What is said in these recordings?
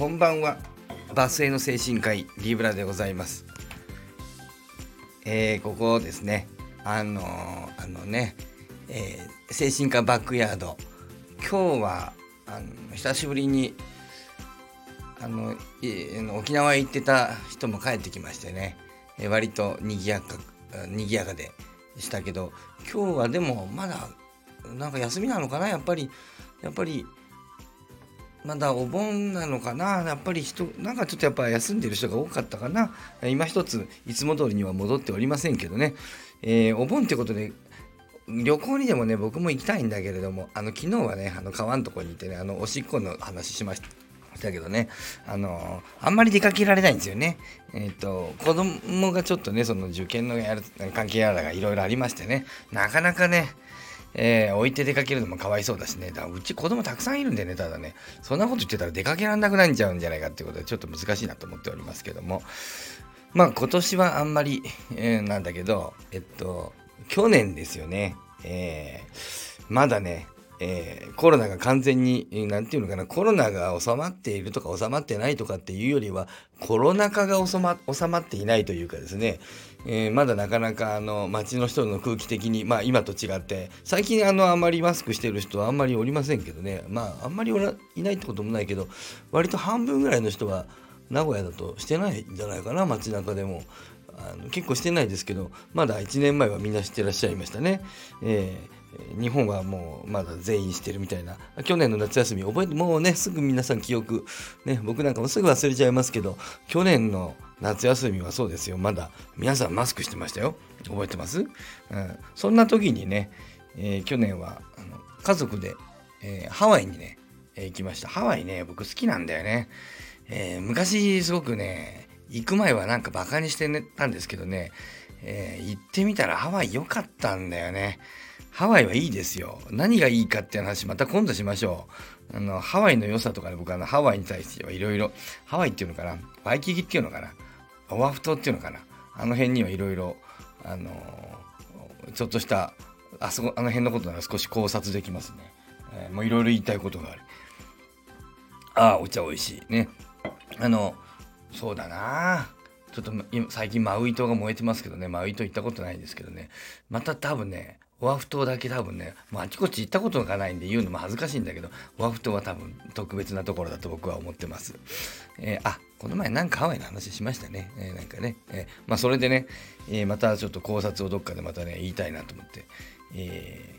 こんばんは。バスへの精神科医リブラでございます。えー、ここですね。あのー、あのね、えー、精神科バックヤード。今日はあの久しぶりにあの沖縄行ってた人も帰ってきましてね、えー、割と賑やか賑やかでしたけど今日はでもまだなんか休みなのかなやっぱり。やっぱりまだお盆なのかな。やっぱり人なんかちょっとやっぱ休んでる人が多かったかな。今一ついつも通りには戻っておりませんけどね、えー、お盆ってことで旅行にでもね僕も行きたいんだけれどもあの昨日はねあの川のとこに行ってねあのおしっこの話しましただけどね、あのあんまり出かけられないんですよね。えっ、ー、と、子供がちょっとね、その受験のやる関係やらがいろいろありましてね、なかなかね、えー、置いて出かけるのもかわいそうだしね。だうち子供たくさんいるんでね、ただね、そんなこと言ってたら出かけられなくなっちゃうんじゃないかっていうことで、ちょっと難しいなと思っておりますけども。まあ今年はあんまり、えー、なんだけど、えっと、去年ですよね。えー、まだね、えー、コロナが完全に、何て言うのかな、コロナが収まっているとか収まってないとかっていうよりは、コロナ禍が収ま収まっていないというかですね、えー、まだなかなかあの街の人の空気的に、まあ今と違って、最近あのあんまりマスクしてる人はあんまりおりませんけどね、まああんまりいないってこともないけど、割と半分ぐらいの人は名古屋だとしてないんじゃないかな、街中でも。あの結構してないですけど、まだ1年前はみんな知ってらっしゃいましたね。えー日本はもうまだ全員してるみたいな。去年の夏休み覚えてもうねすぐ皆さん記憶ね僕なんかもすぐ忘れちゃいますけど去年の夏休みはそうですよ。まだ皆さんマスクしてましたよ。覚えてます、うん、そんな時にね、えー、去年はあの家族で、えー、ハワイにね、えー、行きました。ハワイね僕好きなんだよね、え昔すごくね行く前はなんかバカにしてたんですけどね、え行ってみたらハワイ良かったんだよね。ハワイはいいですよ。何がいいかっていう話また今度しましょう。あの、ハワイの良さとかね、僕あの、ハワイに対してはいろいろ、ハワイっていうのかな、ワイキキっていうのかな、オアフ島っていうのかな、あの辺にはいろいろ、あのちょっとした、あそこ、あの辺のことなら少し考察できますね。えー、もういろいろ言いたいことがある。ああ、お茶美味しい。ね。あの、そうだなちょっと最近マウイ島が燃えてますけどね、マウイ島行ったことないんですけどね、また多分ね、オアフ島だけ多分ねもうあちこち行ったことがないんで言うのも恥ずかしいんだけどオアフ島は多分特別なところだと僕は思ってます。えー、あこの前なんかハワイの話しましたね。えー、なんかね、えー、まあそれでね、えまたちょっと考察をどっかでまたね言いたいなと思って、え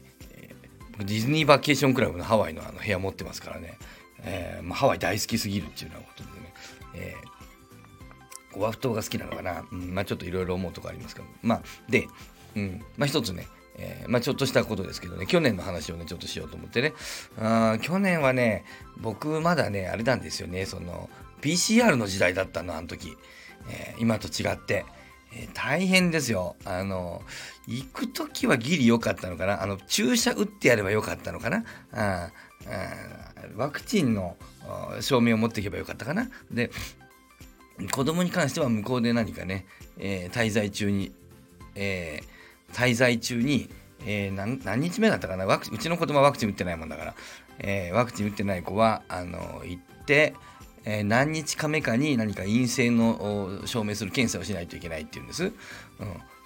ディズニーバケーションクラブのハワイのあの部屋持ってますからね、えまあ、ハワイ大好きすぎるっていうようなことでね、えオアフ島が好きなのかな、うん、まあちょっといろいろ思うとこありますけど。まあで、うんまあ一つねえー、まあ、ちょっとしたことですけどね、去年の話をね、ちょっとしようと思ってね。あ去年はね、僕まだね、あれなんですよね、その、PCR の時代だったの、あの時。えー、今と違って。えー、大変ですよ。あの、行く時はギリ良かったのかな。あの、注射打ってやればよかったのかな。ああワクチンの証明を持っていけばよかったかな。で、子供に関しては向こうで何かね、え、滞在中に、えー滞在中に、えー、何何日目だったかな？ワクうちの子供はワクチン打ってないもんだから、えー、ワクチン打ってない子はあの行って、えー、何日か目かに何か陰性の証明する検査をしないといけないっていうんです。うん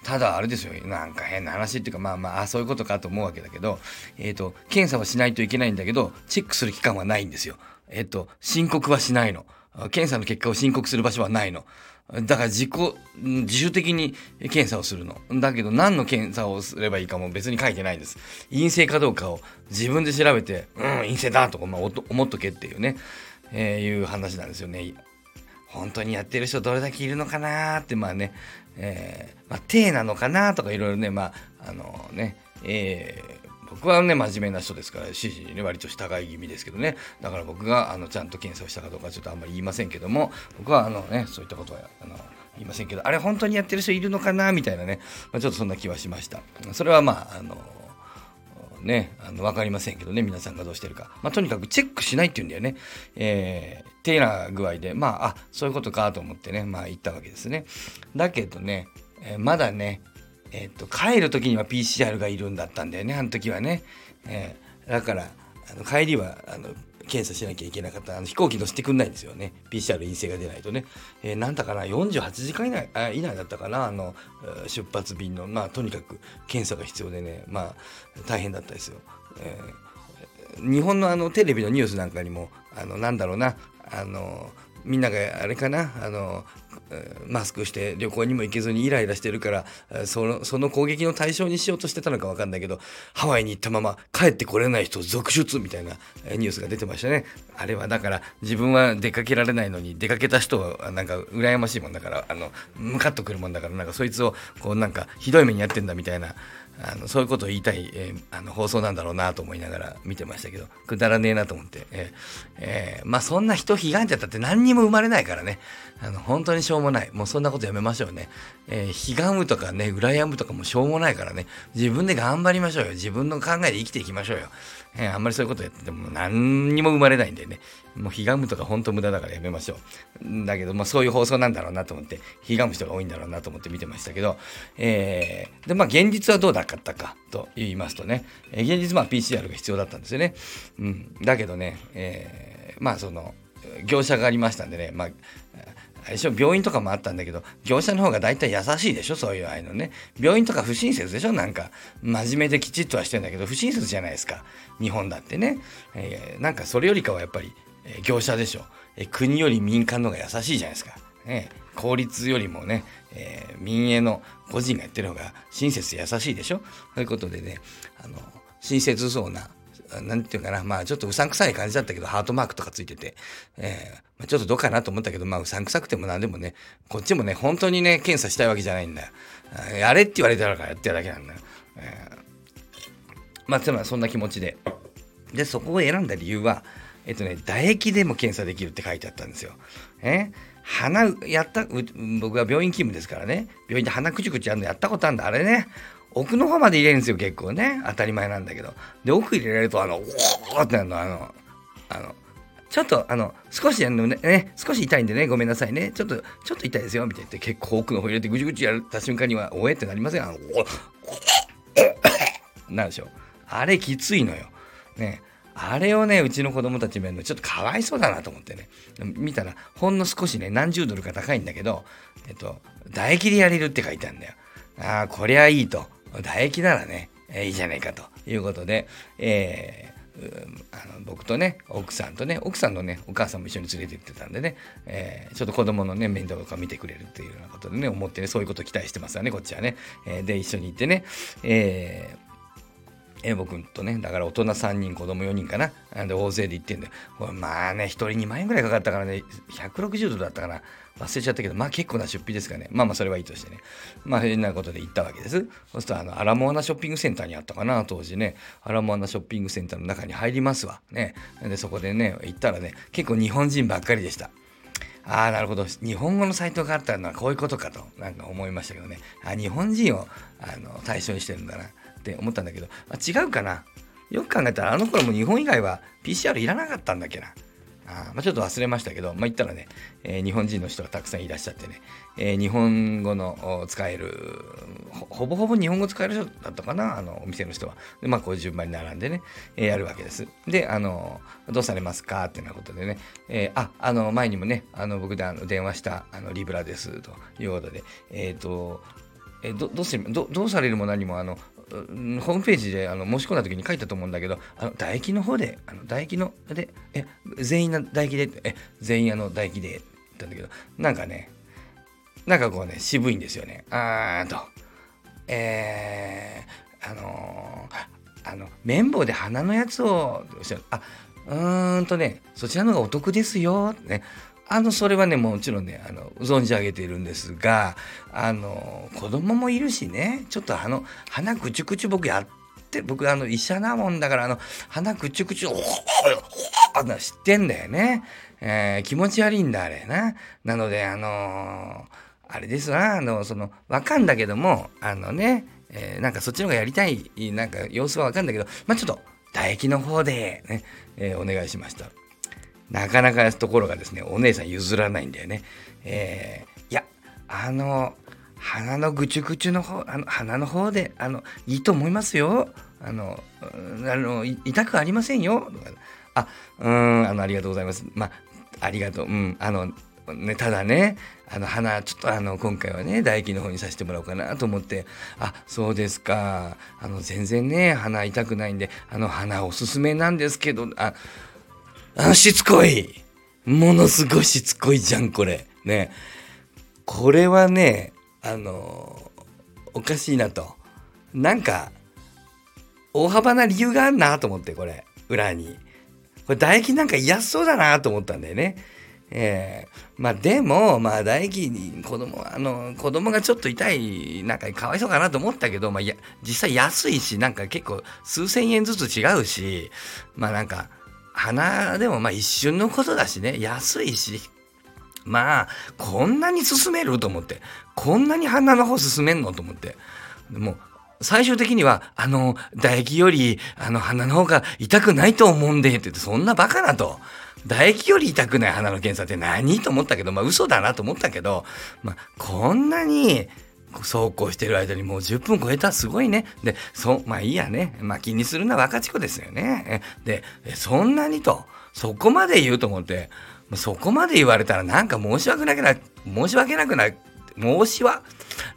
ただあれですよなんか変な話っていうかまあまあそういうことかと思うわけだけど、えーと、検査はしないといけないんだけどチェックする期間はないんですよ。えっ、ー、と申告はしないの。検査の結果を申告する場所はないの。だから自己、自主的に検査をするの。だけど何の検査をすればいいかも別に書いてないんです。陰性かどうかを自分で調べて、うん、陰性だとか、まあ、思っとけっていうね、えー、いう話なんですよね。本当にやってる人どれだけいるのかなって、まあね、えー、まあ、手なのかなとかいろいろね、まあ、あのね、えー僕はね真面目な人ですから指示にね割と従い気味ですけどね。だから僕があのちゃんと検査をしたかどうかちょっとあんまり言いませんけども僕はあのねそういったことはあの言いませんけどあれ本当にやってる人いるのかなみたいなね、まあ、ちょっとそんな気はしました。それはまああのね、あの分かりませんけどね皆さんがどうしてるか、まあ、とにかくチェックしないっていうんだよね、えー、てな具合で。まああそういうことかと思ってねまあ言ったわけですね。だけどね、えー、まだねえっと、帰る時には PCR がいるんだったんだよね、あの時はね。えー、だから、あの帰りはあの検査しなきゃいけなかった。あの飛行機乗せてくんないんですよね。PCR 陰性が出ないとね、えー、なんだかな48時間以内あ以内だったかな。あの出発便の。まあとにかく検査が必要でね。まあ大変だったですよ、えー、日本のあのテレビのニュースなんかにもあのなんだろうな。あのみんながあれかな。あのマスクして旅行にも行けずにイライラしてるからそのその攻撃の対象にしようとしてたのか分かんないけどハワイに行ったまま帰ってこれない人続出みたいなニュースが出てましたね。あれはだから自分は出かけられないのに出かけた人はなんか羨ましいもんだからあのムカッとくるもんだからなんかそいつをこうなんかひどい目にやってんだみたいなあのそういうことを言いたい、えー、あの放送なんだろうなと思いながら見てましたけどくだらねえなと思って、えーえー、まあそんな人悲願じゃったって何にも生まれないからね。あの本当にしょうもない。もうそんなことやめましょうね、えー、悲願むとかね羨むとかもしょうもないからね。自分で頑張りましょうよ。自分の考えで生きていきましょうよ。えー、あんまりそういうことやってても何にも生まれないんでね、もうひがむとか本当無駄だからやめましょう。だけど、まあそういう放送なんだろうなと思って、ひがむ人が多いんだろうなと思って見てましたけど、えー、で、まあ現実はどうだったかと言いますとね、えー、現実まあ PCR が必要だったんですよね。うん。だけどね、えー、まあその、業者がありましたんでね、まあ、一応病院とかもあったんだけど、業者の方が大体優しいでしょそういうああいうのね。病院とか不親切でしょなんか、真面目できちっとはしてんだけど、不親切じゃないですか。日本だってね。えー、なんかそれよりかはやっぱり、えー、業者でしょ。えー、国より民間の方が優しいじゃないですか。ね、効率よりもね、えー、民営の個人がやってる方が親切優しいでしょそういうことでね、あの、親切そうななんていうかな、まあちょっとうさんくさい感じだったけど、ハートマークとかついてて、えー、ま、ちょっとどうかなと思ったけど、まあうさんくさくてもなんでもね、こっちもね、本当にね、検査したいわけじゃないんだよ。やれって言われてるからやってるだけなんだよ。えー、まあつまりそんな気持ちで。で、そこを選んだ理由は、えっとね、唾液でも検査できるって書いてあったんですよ。え鼻やった僕は病院勤務ですからね病院で鼻くちくちやるのやったことあるんだあれね奥の方まで入れるんですよ結構ね。当たり前なんだけど。で奥入れられるとあのおーってなるのあのあのちょっとあの少しあのね、ね、少し痛いんでねごめんなさいね。ちょっとちょっと痛いですよみたいな。言って結構奥の方入れてぐちぐちやった瞬間にはおえってなりません。あのなんでしょうあれきついのよねあれをねうちの子供たち見るのちょっとかわいそうだなと思ってね見たらほんの少しね何十ドルか高いんだけどえっと唾液でやれるって書いてあるんだよああこりゃいいと唾液ならね、えー、いいじゃないかと。いうことで、えー、あの僕とね奥さんとね奥さんのねお母さんも一緒に連れて行ってたんでね、えー、ちょっと子供のね面倒とか見てくれるっていうようなことでね思ってねそういうことを期待してますわねこっちはね、え、で一緒に行ってね、ええー、僕とね、だから大人3人、子供4人かな。で、大勢で行ってんで、まあね、1人2万円ぐらいかかったからね、160ドルだったかな。忘れちゃったけど、まあ結構な出費ですかね。まあまあそれはいいとしてね。まあ変なことで行ったわけです。そうすると、あの、アラモアナショッピングセンターにあったかな、当時ね。アラモアナショッピングセンターの中に入りますわ。ね。で、そこでね、行ったらね、結構日本人ばっかりでした。ああ、なるほど。日本語のサイトがあったのはこういうことかと、なんか思いましたけどね。あ日本人をあの対象にしてるんだなって思ったんだけど、あ違うかな。よく考えたら、あの頃も日本以外は PCR いらなかったんだっけな。あまあ、ちょっと忘れましたけど、まあ、言ったらね、えー、日本人の人がたくさんいらっしゃってね、えー、日本語の使えるほぼほぼ日本語使える人だったかな、あのお店の人は。で、まあ、こういう順番に並んでね、えー、やるわけです。で、あの、どうされますかってなことでね、え、あ、あの、前にもね、あの僕であの電話したあのリブラですということで、えっ、と、え、どどうしどどうされるも何もあのホームページであの申し込んだ時に書いたと思うんだけど、あの唾液の方で、あの唾液ので、え、全員の唾液で、え、全員あの唾液で、って言ったんだけど、なんかね、なんかこうね、渋いんですよね。あーと、えー、あのー、あの、綿棒で鼻のやつを、あ、うーんとね、そちらの方がお得ですよ、ね。あの、それはね、もちろんね、あの、存じ上げているんですが、あの、子供もいるしね、ちょっとあの、鼻ぐちゅぐちゅ僕やって、僕あの、医者なもんだから、あの、鼻ぐちゅぐちゅ、おほほほ知ってんだよね。えー、気持ち悪いんだ、あれな。なので、あのあれですな、あの、その、わかんだけども、あのね、えー、なんかそっちの方がやりたい、なんか様子はわかんだけど、まあちょっと、唾液の方でね、えー、お願いしました。なかなかところがですね、お姉さん譲らないんだよね。えー、いや、あの、鼻のぐちゅぐちゅの方、あの鼻の方で、あの、いいと思いますよ。あの、あの痛くありませんよ。とかあ、うん、あの、ありがとうございます。まあ、ありがとう。うん、あの、ね、ただね、あの、花、ちょっとあの、今回はね、唾液の方にさせてもらおうかなと思って、あ、そうですか。あの、全然ね、鼻痛くないんで、あの、鼻おすすめなんですけど、あ、あしつこい。ものすごいしつこいじゃん、これ。ね。これはね、あの、おかしいなと。なんか、大幅な理由があるなと思って、これ、裏に。これ、唾液なんか嫌そうだなと思ったんだよね。えー、まあでも、まあ唾液に子供、あの、子供がちょっと痛い、なんかかわいそうかなと思ったけど、まあや、実際安いし、なんか結構数千円ずつ違うし、まあなんか、花でもまあ一瞬のことだしね、安いし、まあ、こんなに進めると思って、こんなに花の方進めんのと思って、もう、最終的には、あの、唾液より、あの、鼻の方が痛くないと思うんで、って言って、そんなバカなと。唾液より痛くない鼻の検査って何と思ったけど、まあ嘘だなと思ったけど、まあこんなに走行してる間にもう10分超えたすごいね。で、そ、まあいいやね。まあ気にするのは若ち子ですよね。で、そんなにと、そこまで言うと思って、そこまで言われたらなんか申し訳なくな、申し訳なくな、申しは、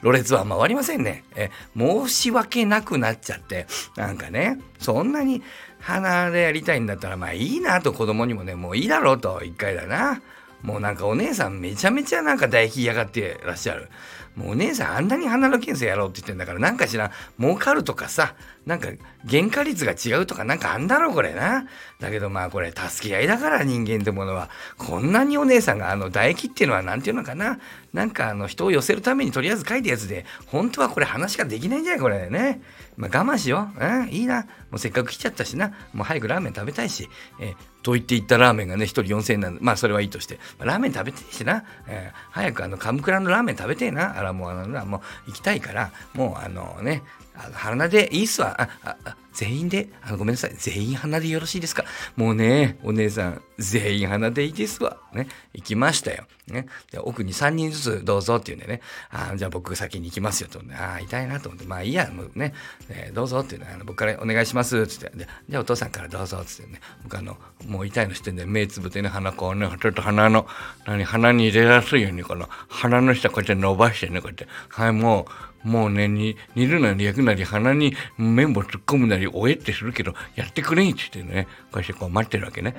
ろれつは回りませんね。え、申し訳なくなっちゃって、なんかね、そんなに鼻でやりたいんだったら、まあいいなと子供にもね、もういいだろうと、一回だな。もうなんかお姉さんめちゃめちゃなんか唾液嫌がってらっしゃる。もうお姉さんあんなに鼻の検査やろうって言ってんだからなんかしら儲かるとかさなんか原価率が違うとかなんかあんだろこれな。だけどまあこれ助け合いだから人間ってものはこんなにお姉さんがあの唾液っていうのは何て言うのかな。なんかあの人を寄せるためにとりあえず書いたやつで本当はこれ話ができないんじゃないこれね。まあ我慢しよう。うんいいな。もうせっかく来ちゃったしな。もう早くラーメン食べたいし、えー、と言って言ったラーメンがね1人4000円なんでまあそれはいいとして、ラーメン食べていしな、えー、早くあのカムクラのラーメン食べてえな。あらもうあのもう行きたいからもうあのねあの鼻でいいっすわ。あああ全員であのごめんなさい。全員鼻でよろしいですか？もうねお姉さん全員鼻でいいですわ。ね行きましたよ。ね。で奥に3人ずつどうぞって言うんでね。あじゃあ僕先に行きますよと。ああ痛いなと思って。まあいいやもうね、えー、どうぞっていうのあの僕からお願いしますっつって。じゃあお父さんからどうぞっつってね。僕あのもう痛いのしてんで目つぶってね鼻こうねちょっと鼻の何鼻に入れやすいようにこの鼻の下こうやって伸ばしてねこうやって。はいもうもうね、煮るなり焼くなり鼻に綿棒突っ込むなりおえってするけど、やってくれんって言ってね、こうしてこう待ってるわけね。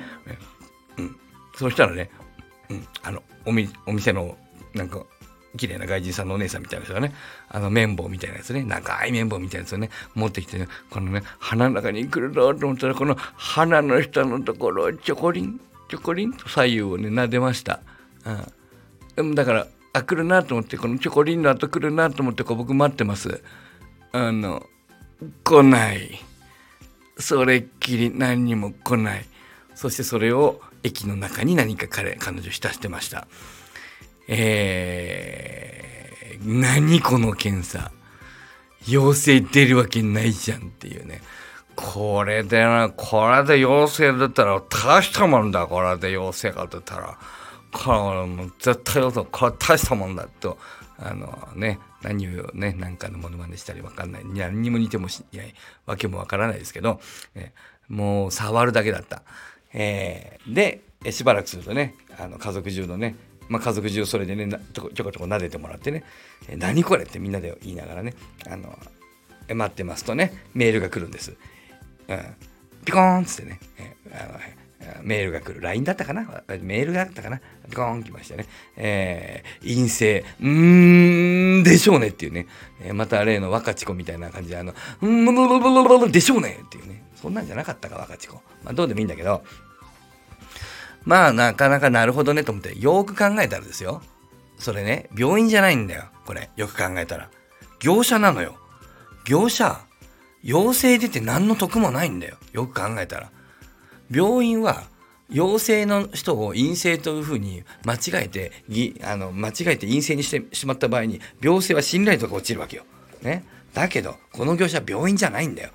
うん。そうしたらね、うん、あの、おみ、お店の、なんか、綺麗な外人さんのお姉さんみたいな人がね、あの綿棒みたいなやつね、長い綿棒みたいなやつをね、持ってきてね、このね、鼻の中に来るぞと思ったら、この鼻の下のところをちょこりん、ちょこりんと左右をね、撫でました。うん。だから、あ来るなと思ってこのチョコリンの後来るなと思ってこう僕待ってますあの来ないそれっきり何にも来ない。そしてそれを駅の中に何か彼彼女浸してました。えー、何この検査。陽性出るわけないじゃんっていうね。これでな。これで陽性だったら大したもんだ。これで陽性が出たら。これもう絶対よこれ大したもんだと。あのね何をね何かのものまねしたり分かんない何にも似てもしないわけもわからないですけど、えもう触るだけだった。えー、でしばらくするとねあの家族中のねまあ、家族中それでねちょこちょこ撫でてもらってね「え何これ?」ってみんなで言いながらねあの待ってますとねメールが来るんです。うん、ピコーンっつってね、えあのメールが来る。LINE だったかな？メールがあったかな？ゴーン来ましたね。えー、陰性。うーん、でしょうねっていうね。えー、また例の若智子みたいな感じで、あの、うーん、でしょうねっていうね。そんなんじゃなかったか、若智子。まあ、どうでもいいんだけど。まあ、なかなかなるほどねと思って、よく考えたらですよ。それね、病院じゃないんだよ。これ、よく考えたら。業者なのよ。業者、陽性出て何の得もないんだよ。よく考えたら。病院は陽性の人を陰性というふうに間違えてあの間違えて陰性にしてしまった場合に病性は信頼度が落ちるわけよ。ね、だけどこの業者は病院じゃないんだよ。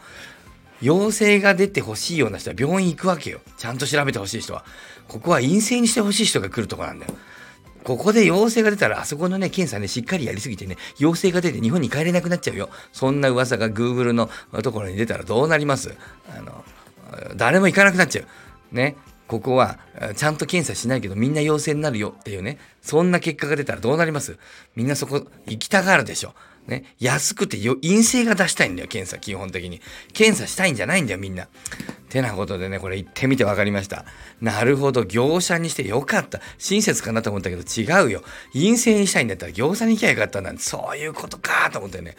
陽性が出てほしいような人は病院行くわけよ。ちゃんと調べてほしい人は。ここは陰性にしてほしい人が来るとこなんだよ。ここで陽性が出たら、あそこのね、検査ね、しっかりやりすぎてね、陽性が出て日本に帰れなくなっちゃうよ。そんな噂が Google のところに出たらどうなります？あの、誰も行かなくなっちゃう。ね。ここはちゃんと検査しないけどみんな陽性になるよっていうね、そんな結果が出たらどうなります？みんなそこ行きたがるでしょ。ね、安くてよ陰性が出したいんだよ、検査、基本的に。検査したいんじゃないんだよ、みんな。てなことでね、これ行ってみて分かりました。なるほど、業者にしてよかった。親切かなと思ったけど違うよ。陰性にしたいんだったら業者に行きゃよかったなんて、そういうことかと思ってね、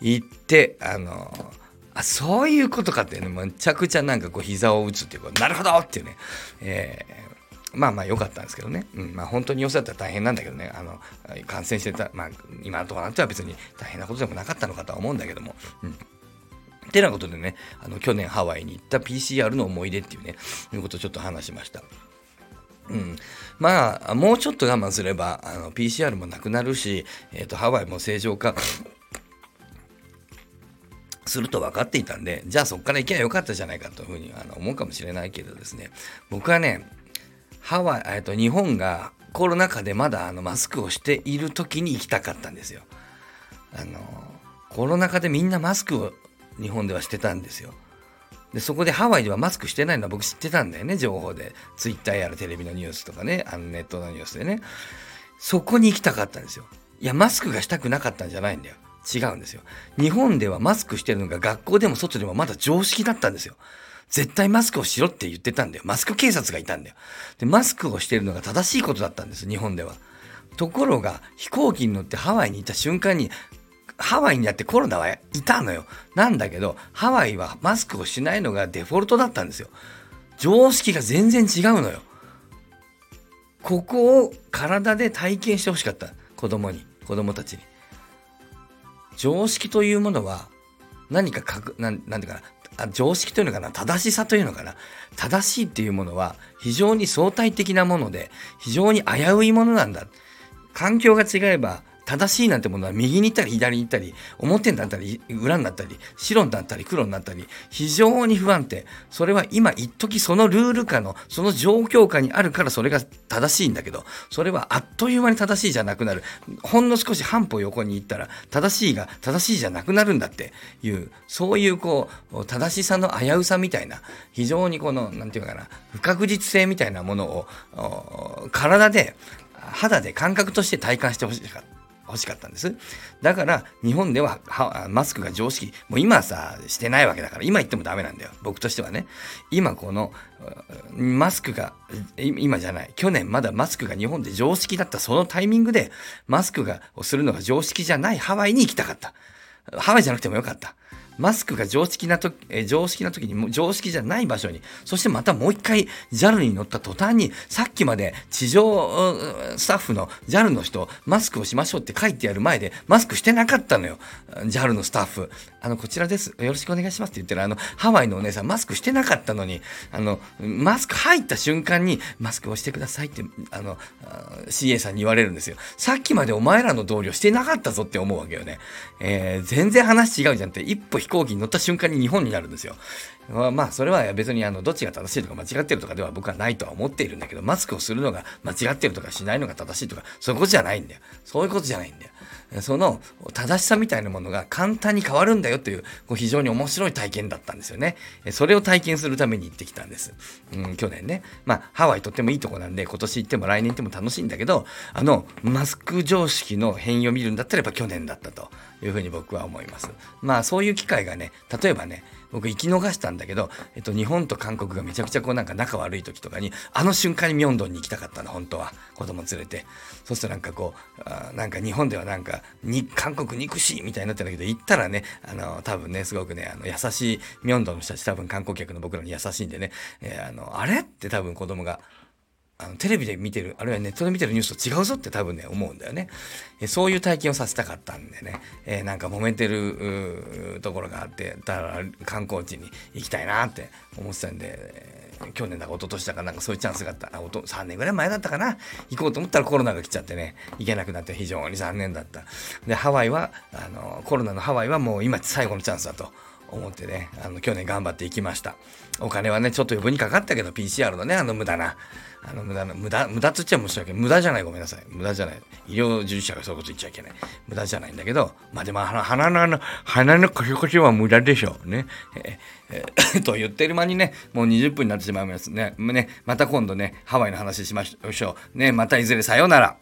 行って、あのあそういうことかってね、めちゃくちゃなんかこう膝を打つっていうか、なるほどっていうね、えーまあまあ良かったんですけどね。うん、まあ本当に陽性だったら大変なんだけどね。あの、感染してた、まあ今のところなんては別に大変なことでもなかったのかとは思うんだけども。うん。てなことでね、あの、去年ハワイに行った PCR の思い出っていうね、いうことをちょっと話しました。うん、まあ、もうちょっと我慢すれば、あの PCR もなくなるし、えーと、ハワイも正常化すると分かっていたんで、じゃあそこから行けばよかったじゃないかというふうにあの思うかもしれないけどですね、僕はね、ハワイ、えっと、日本がコロナ禍でまだあのマスクをしている時に行きたかったんですよ。あのコロナ禍でみんなマスクを日本ではしてたんですよ。でそこでハワイではマスクしてないのは僕知ってたんだよね情報で。ツイッターやらテレビのニュースとかねあのネットのニュースでね。そこに行きたかったんですよ。いやマスクがしたくなかったんじゃないんだよ。違うんですよ日本ではマスクしてるのが学校でも外でもまだ常識だったんですよ絶対マスクをしろって言ってたんだよ。マスク警察がいたんだよ。で、マスクをしてるのが正しいことだったんです、日本では。ところが、飛行機に乗ってハワイに行った瞬間に、ハワイにやってコロナはいたのよ。なんだけど、ハワイはマスクをしないのがデフォルトだったんですよ。常識が全然違うのよ。ここを体で体験してほしかった。子供に、子供たちに。常識というものは、何かかく、なん、なんていうかな、常識というのかな正しさというのかな正しいっていうものは非常に相対的なもので非常に危ういものなんだ。環境が違えば正しいなんてものは右に行ったり左に行ったり表になったり裏になったり白になったり黒になったり非常に不安定それは今一時そのルール下のその状況下にあるからそれが正しいんだけどそれはあっという間に正しいじゃなくなるほんの少し半歩横に行ったら正しいが正しいじゃなくなるんだっていうそういうこう正しさの危うさみたいな非常にこの何て言うかな不確実性みたいなものを体で肌で感覚として体感してほしかった。欲しかったんです。だから日本ではマスクが常識。もう今さ、してないわけだから、今言ってもダメなんだよ。僕としてはね。今このマスクが、今じゃない。去年まだマスクが日本で常識だったそのタイミングで、マスクがをするのが常識じゃないハワイに行きたかった。ハワイじゃなくてもよかった。マスクが常識なと、え常識な時に、常識じゃない場所に、そしてまたもう一回 JAL に乗った途端に、さっきまで地上スタッフの JAL の人、マスクをしましょうって書いてある前で、マスクしてなかったのよ。JAL のスタッフ。あの、こちらです。よろしくお願いしますって言ってる、あの、ハワイのお姉さん、マスクしてなかったのに、あの、マスク入った瞬間に、マスクをしてくださいって、あの、CA さんに言われるんですよ。さっきまでお前らの同僚してなかったぞって思うわけよね。えー、全然話違うじゃんって、一歩飛行機に乗った瞬間に日本になるんですよ。まあ、それは別にあの、どっちが正しいとか間違ってるとかでは僕はないとは思っているんだけど、マスクをするのが間違ってるとかしないのが正しいとか、そういうことじゃないんだよ。そういうことじゃないんだよ。その正しさみたいなものが簡単に変わるんだよというこう非常に面白い体験だったんですよね。それを体験するために行ってきたんです。うん、去年ね。まあ、ハワイとってもいいとこなんで、今年行っても来年行っても楽しいんだけど、あの、マスク常識の変異を見るんだったらやっぱ去年だったというふうに僕は思います。まあ、そういう機会がね、例えばね、僕行き逃したんだけど、えっと、日本と韓国がめちゃくちゃこうなんか仲悪い時とかに、あの瞬間にミョンドンに行きたかったの、本当は。子供連れて。そうするとなんかこう、あなんか日本ではなんか、に、韓国憎しいみたいになってんだけど、行ったらね、あの、多分ね、すごくね、あの、優しいミョンドンの人たち多分観光客の僕らに優しいんでね、えー、あの、あれ？って多分子供が、あのテレビで見てるあるいはネットで見てるニュースと違うぞって多分ね思うんだよね、えそういう体験をさせたかったんでね、えー、なんか揉めてるところがあってだから観光地に行きたいなって思ってたんで、えー、去年だか一昨年だかなんかそういうチャンスがあった。あと3年ぐらい前だったかな。行こうと思ったらコロナが来ちゃってね行けなくなって非常に残念だった。でハワイはあのコロナのハワイはもう今最後のチャンスだと思ってね、あの、去年頑張っていきました。お金はね、ちょっと余分にかかったけど、PCR のね、あの無駄な、あの無駄な、無駄、無駄っつっちゃ申し訳ない。無駄じゃない、ごめんなさい。無駄じゃない。医療従事者がそういうこと言っちゃいけない。無駄じゃないんだけど、まあでも、鼻の、鼻のコシコシは無駄でしょうね。えー、と言ってる間にね、もう20分になってしまいますね。ね、また今度ね、ハワイの話しましょう。ね、またいずれさようなら。